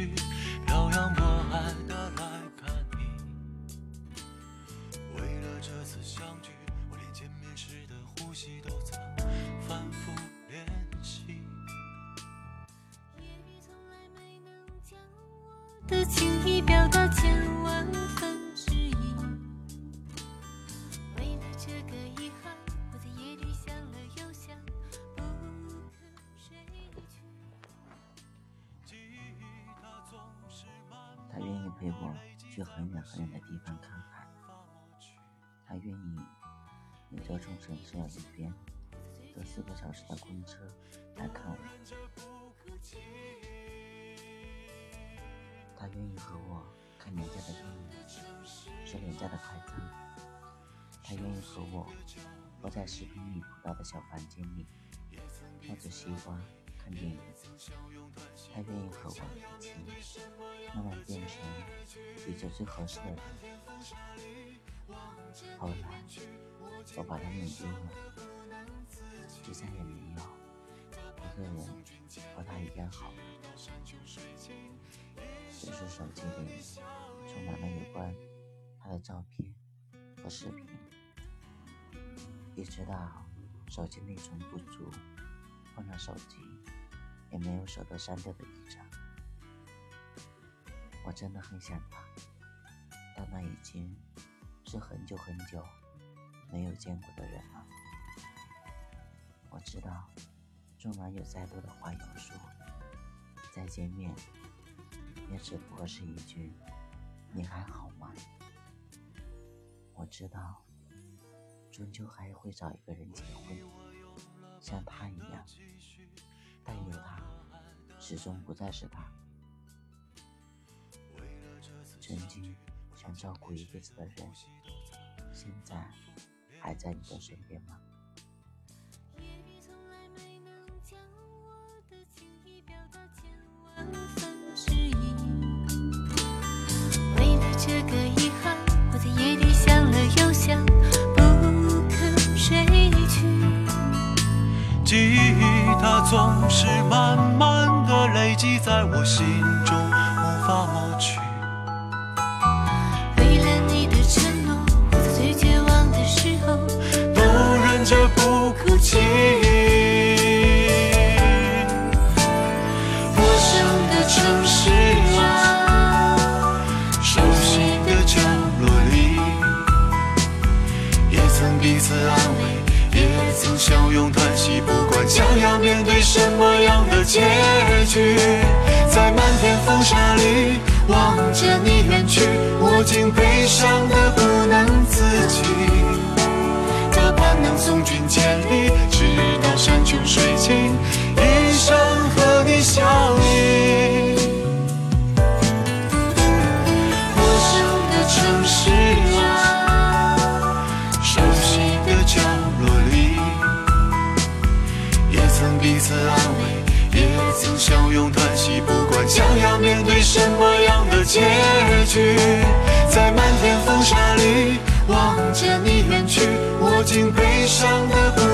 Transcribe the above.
续漂洋过海的来看你。为了这次相聚，我连见面时的呼吸都曾反复练习。夜雨从来没能将我的情意表达千万分之一。为了这个遗憾，陪我去很远很远的地方看海，他愿意沿着冲绳市一边坐四个小时的公车来看我，他愿意和我看廉价的电影，吃廉价的快餐，他愿意和我窝在十平米不到的小房间里，抱着西瓜看电影，他愿意和我一起慢慢变成彼此最合适的人。后来，我把他弄丢了，就再也没有一个人和他一样好。只是手机里充满了有关他的照片和视频，一直到手机内存不足，换了手机也没有舍得删掉的一张。我真的很想他，但那已经是很久很久没有见过的人了。我知道，纵然有再多的话要说，再见面也只不过是一句“你还好吗”。我知道，终究还会找一个人结婚，像他一样，始终不再是他。曾经想照顾一辈子的人，现在还在你的身边吗？夜里从来没能将我的情意表达千万分之一。为了这个遗憾，我在夜里想了又想，不肯睡去。记忆它总是慢慢累积在我心中，将要面对什么样的结局，在漫天风沙里望着你远去，我竟悲伤的不能去，在漫天风沙里望着你远去，我竟悲伤的不